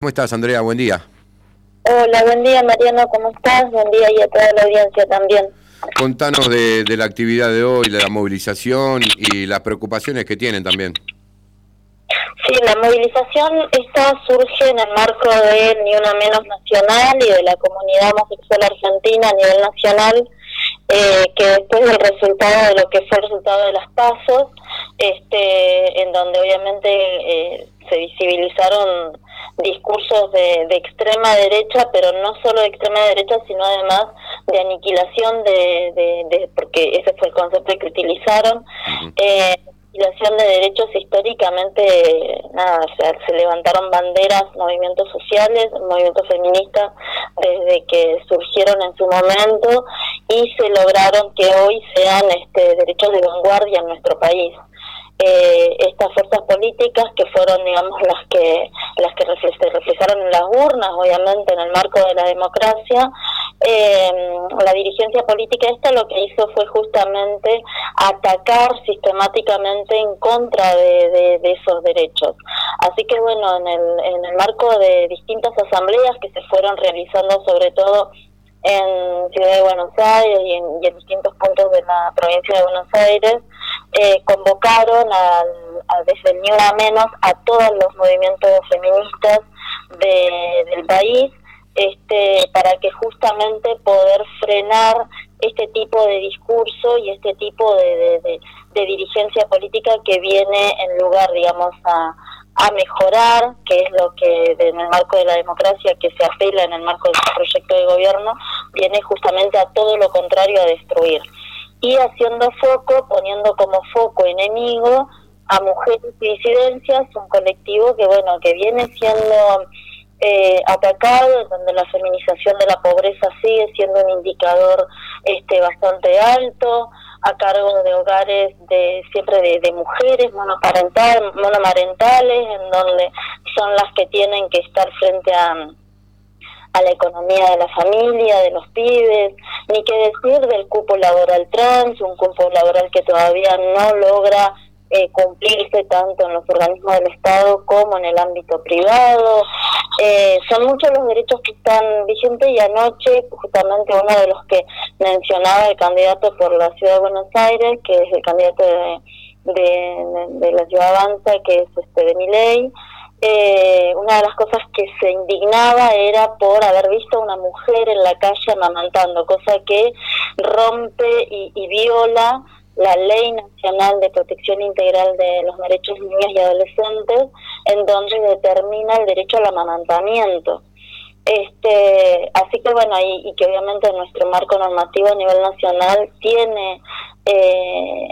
¿Cómo estás, Andrea? Buen día. Hola, buen día, Mariano, ¿cómo estás? Buen día y a toda la audiencia también. Contanos de, la actividad de hoy, de la movilización y las preocupaciones que tienen también. Sí, la movilización esta surge en el marco de Ni Una Menos Nacional y de la comunidad homosexual argentina a nivel nacional, eh, que después del resultado de lo que fue el resultado de las pasos, este, en donde obviamente eh, se visibilizaron discursos de, extrema derecha, pero no solo de extrema derecha, sino además de aniquilación de, porque ese fue el concepto que utilizaron, eh, aniquilación de derechos históricamente, nada, o sea, se levantaron banderas, movimientos sociales, movimientos feministas desde que surgieron en su momento y se lograron que hoy sean este, derechos de vanguardia en nuestro país eh, estas fuerzas políticas que fueron digamos las que las que se reflejaron en las urnas obviamente en el marco de la democracia eh, la dirigencia política esta lo que hizo fue justamente atacar sistemáticamente en contra de, esos derechos. Así que bueno en el, en el marco de distintas asambleas que se fueron realizando sobre todo en Ciudad de Buenos Aires y en distintos puntos de la provincia de Buenos Aires eh, convocaron a, a, desde Ni Una Menos a todos los movimientos feministas del país este, para que justamente poder frenar este tipo de discurso y este tipo de, de, dirigencia política que viene en lugar, digamos, a, a mejorar, que es lo que en el marco de la democracia que se apela en el marco de este proyecto de gobierno, viene justamente a todo lo contrario a destruir y haciendo foco, poniendo como foco enemigo a mujeres y disidencias, un colectivo que bueno que viene siendo eh, atacado, donde la feminización de la pobreza sigue siendo un indicador este bastante alto, a cargo de hogares de siempre de, de mujeres monoparental, monomarentales, en donde son las que tienen que estar frente a a la economía de la familia, de los pibes, ni qué decir del cupo laboral trans, un cupo laboral que todavía no logra eh, cumplirse tanto en los organismos del Estado como en el ámbito privado. Eh, son muchos los derechos que están vigentes y anoche justamente uno de los que mencionaba el candidato por la Ciudad de Buenos Aires, que es el candidato de, de, la Ciudad Avanza, que es este de mi ley, eh, una de las cosas que se indignaba era por haber visto a una mujer en la calle amamantando, cosa que rompe y, viola la Ley Nacional de Protección Integral de los Derechos de Niños y Adolescentes, en donde determina el derecho al amamantamiento. Este, así que bueno, y, y que obviamente nuestro marco normativo a nivel nacional tiene eh,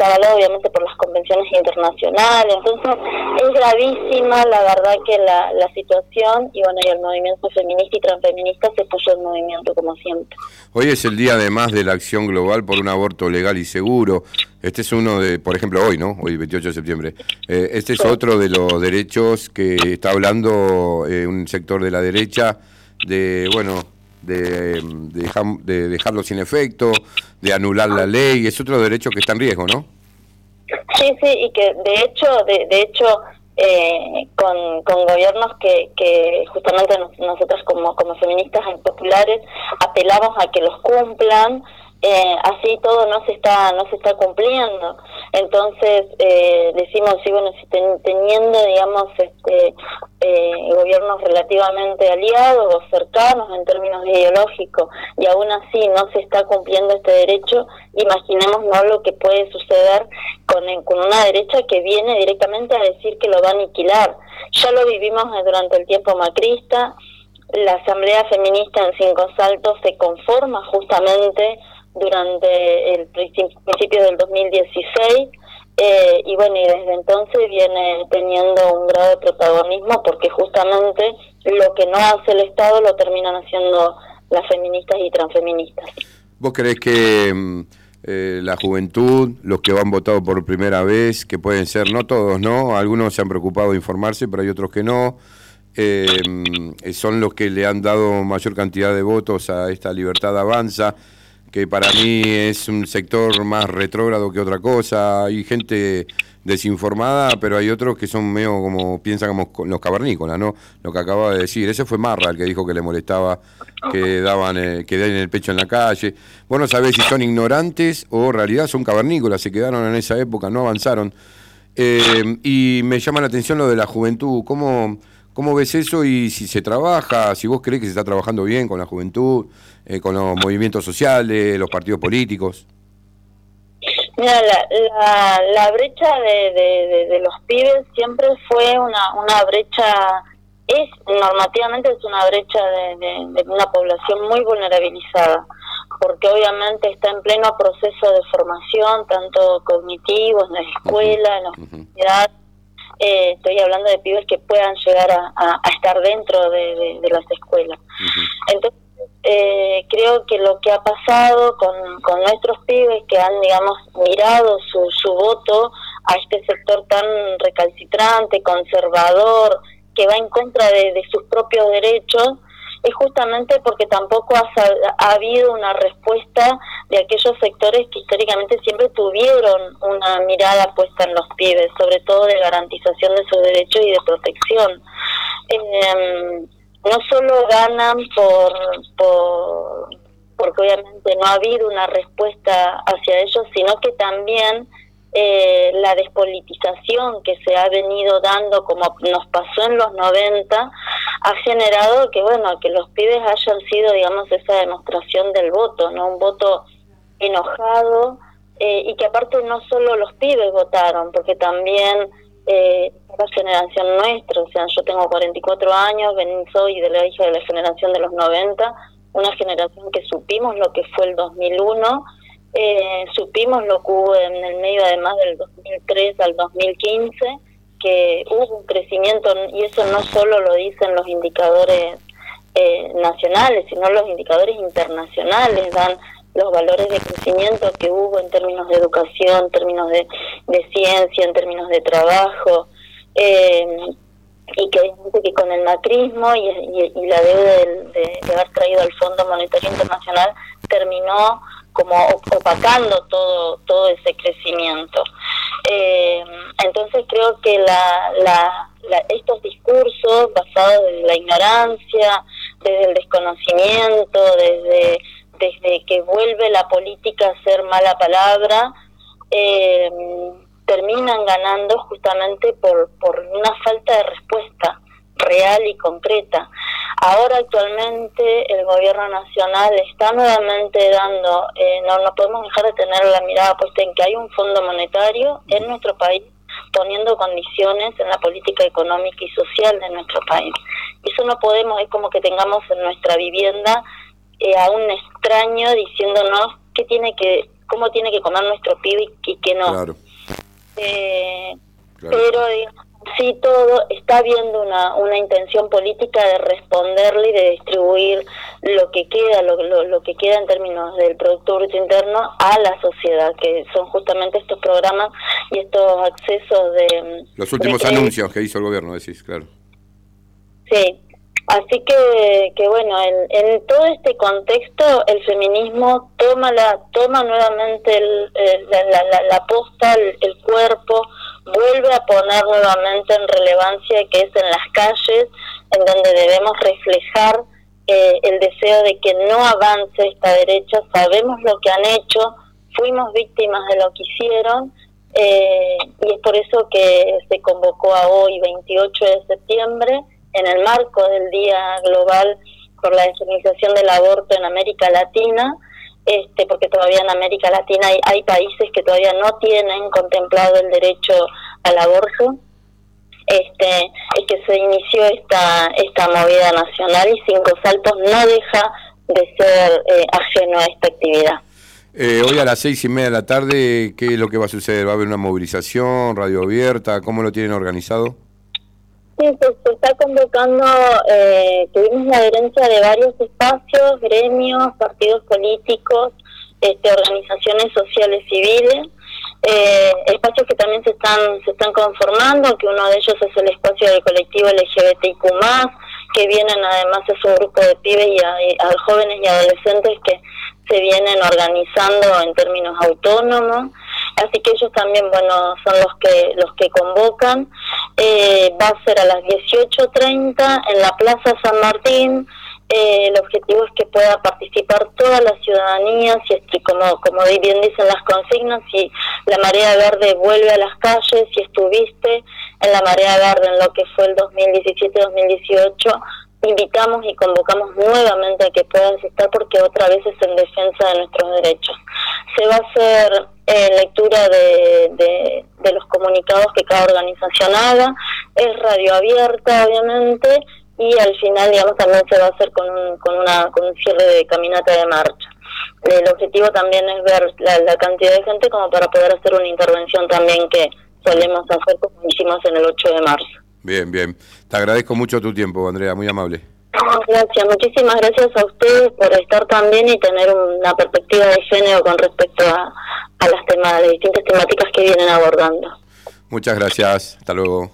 está avalado obviamente por las convenciones internacionales, entonces es gravísima la verdad que la, la situación y bueno, y el movimiento feminista y transfeminista se puso en movimiento como siempre. Hoy es el día además de la acción global por un aborto legal y seguro, este es uno de, por ejemplo, hoy, ¿no? Hoy 28 de septiembre, eh, este es otro de los derechos que está hablando eh, un sector de la derecha de, bueno, de, de, dejarlo sin efecto, de anular la ley, es otro derecho que está en riesgo, ¿no? Sí, sí, y que de hecho, de, de hecho, eh, con, con gobiernos que, que justamente nosotros como, como feministas populares apelamos a que los cumplan, eh, así todo no se está no se está cumpliendo. Entonces eh, decimos sí bueno si teniendo digamos este eh, gobiernos relativamente aliados o cercanos en términos ideológicos y aún así no se está cumpliendo este derecho imaginemos no lo que puede suceder con con una derecha que viene directamente a decir que lo va a aniquilar. Ya lo vivimos durante el tiempo macrista. La asamblea feminista en Cinco Saltos se conforma justamente durante el principio del 2016 eh, y bueno, y desde entonces viene teniendo un grado de protagonismo porque justamente lo que no hace el Estado lo terminan haciendo las feministas y transfeministas. ¿Vos crees que mm, eh, la juventud, los que han votado por primera vez, que pueden ser, no todos, ¿no? Algunos se han preocupado de informarse, pero hay otros que no, eh, mm, son los que le han dado mayor cantidad de votos a esta libertad avanza? Que para mí es un sector más retrógrado que otra cosa. Hay gente desinformada, pero hay otros que son medio como piensan como los cavernícolas, ¿no? Lo que acaba de decir. Ese fue Marra el que dijo que le molestaba que daban eh, que den el pecho en la calle. Bueno, sabés si son ignorantes o en realidad son cavernícolas, se quedaron en esa época, no avanzaron. Eh, y me llama la atención lo de la juventud. ¿Cómo, ¿Cómo ves eso y si se trabaja, si vos crees que se está trabajando bien con la juventud, eh, con los movimientos sociales, los partidos políticos? Mira, la, la, brecha de, de, los pibes siempre fue una, una brecha, es normativamente es una brecha de, una población muy vulnerabilizada, porque obviamente está en pleno proceso de formación, tanto cognitivo, en la escuela, en la universidad. Eh, estoy hablando de pibes que puedan llegar a, estar dentro de, las escuelas. Entonces, eh, creo que lo que ha pasado con, con nuestros pibes que han, digamos, mirado su, su voto a este sector tan recalcitrante, conservador, que va en contra de, sus propios derechos, es justamente porque tampoco ha, ha, habido una respuesta de aquellos sectores que históricamente siempre tuvieron una mirada puesta en los pibes, sobre todo de garantización de sus derechos y de protección. Eh, no solo ganan por, por porque obviamente no ha habido una respuesta hacia ellos, sino que también eh, la despolitización que se ha venido dando, como nos pasó en los 90, ha generado que, bueno, que los pibes hayan sido, digamos, esa demostración del voto, ¿no? Un voto enojado eh, y que aparte no solo los pibes votaron, porque también eh, la generación nuestra, o sea, yo tengo 44 años, soy de la hija de la generación de los 90, una generación que supimos lo que fue el 2001, eh, supimos lo que hubo en el medio además del 2003 al 2015, que hubo un crecimiento, y eso no solo lo dicen los indicadores eh, nacionales, sino los indicadores internacionales, dan los valores de crecimiento que hubo en términos de educación, en términos de, ciencia, en términos de trabajo, eh, y que, que con el macrismo y, la deuda de, haber traído al Fondo Monetario Internacional terminó como opacando todo, todo ese crecimiento. Eh, entonces creo que la, la, estos discursos basados en la ignorancia, desde el desconocimiento, desde desde que vuelve la política a ser mala palabra, eh, terminan ganando justamente por, por una falta de respuesta real y concreta. Ahora actualmente el gobierno nacional está nuevamente dando, eh, no, no podemos dejar de tener la mirada puesta en que hay un fondo monetario en nuestro país poniendo condiciones en la política económica y social de nuestro país. Eso no podemos, es como que tengamos en nuestra vivienda eh, a un extraño diciéndonos qué tiene que, cómo tiene que comer nuestro pibe y qué no. Claro. Eh, pero sí todo está habiendo una, una intención política de responderle y de distribuir lo que queda, lo, lo, que queda en términos del Producto Bruto Interno a la sociedad, que son justamente estos programas y estos accesos de... Los últimos anuncios que hizo el gobierno, decís, claro. Sí, Así que, que bueno, en, en, todo este contexto el feminismo toma la toma nuevamente el, la, la, la, posta, el, cuerpo, vuelve a poner nuevamente en relevancia que es en las calles, en donde debemos reflejar eh, el deseo de que no avance esta derecha, sabemos lo que han hecho, fuimos víctimas de lo que hicieron, eh, y es por eso que se convocó a hoy, 28 de septiembre, en el marco del Día Global por la despenalización del aborto en América Latina, este, porque todavía en América Latina hay, países que todavía no tienen contemplado el derecho al aborto. Este, es que se inició esta, esta movida nacional y Cinco Saltos no deja de ser eh, ajeno a esta actividad. Eh, hoy a las seis y media de la tarde, ¿qué es lo que va a suceder? ¿Va a haber una movilización, radio abierta? ¿Cómo lo tienen organizado? Sí, se, está convocando, eh, tuvimos la adherencia de varios espacios, gremios, partidos políticos, este, organizaciones sociales civiles, eh, espacios que también se están se están conformando, que uno de ellos es el espacio del colectivo LGBTIQ+, que vienen además esos grupos de pibes y a, jóvenes y adolescentes que se vienen organizando en términos autónomos, así que ellos también, bueno, son los que los que convocan. Eh, va a ser a las 18.30 en la Plaza San Martín. Eh, el objetivo es que pueda participar toda la ciudadanía, si como, como bien dicen las consignas, si la marea verde vuelve a las calles, si estuviste en la marea verde en lo que fue el 2017-2018, invitamos y convocamos nuevamente a que puedan estar porque otra vez es en defensa de nuestros derechos. Se va a hacer eh, lectura de, de, los comunicados que cada organización haga, es radio abierta obviamente y al final digamos también se va a hacer con un, con una, con un cierre de caminata de marcha. El objetivo también es ver la, la cantidad de gente como para poder hacer una intervención también que solemos hacer como hicimos en el 8 de marzo. Bien, bien. Te agradezco mucho tu tiempo, Andrea, muy amable. Gracias, muchísimas gracias a ustedes por estar también y tener una perspectiva de género con respecto a, a las, temas, las distintas temáticas que vienen abordando. Muchas gracias, hasta luego.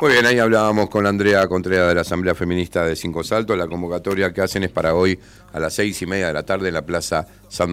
Muy bien, ahí hablábamos con Andrea Contreras de la Asamblea Feminista de Cinco Saltos. La convocatoria que hacen es para hoy a las seis y media de la tarde en la Plaza San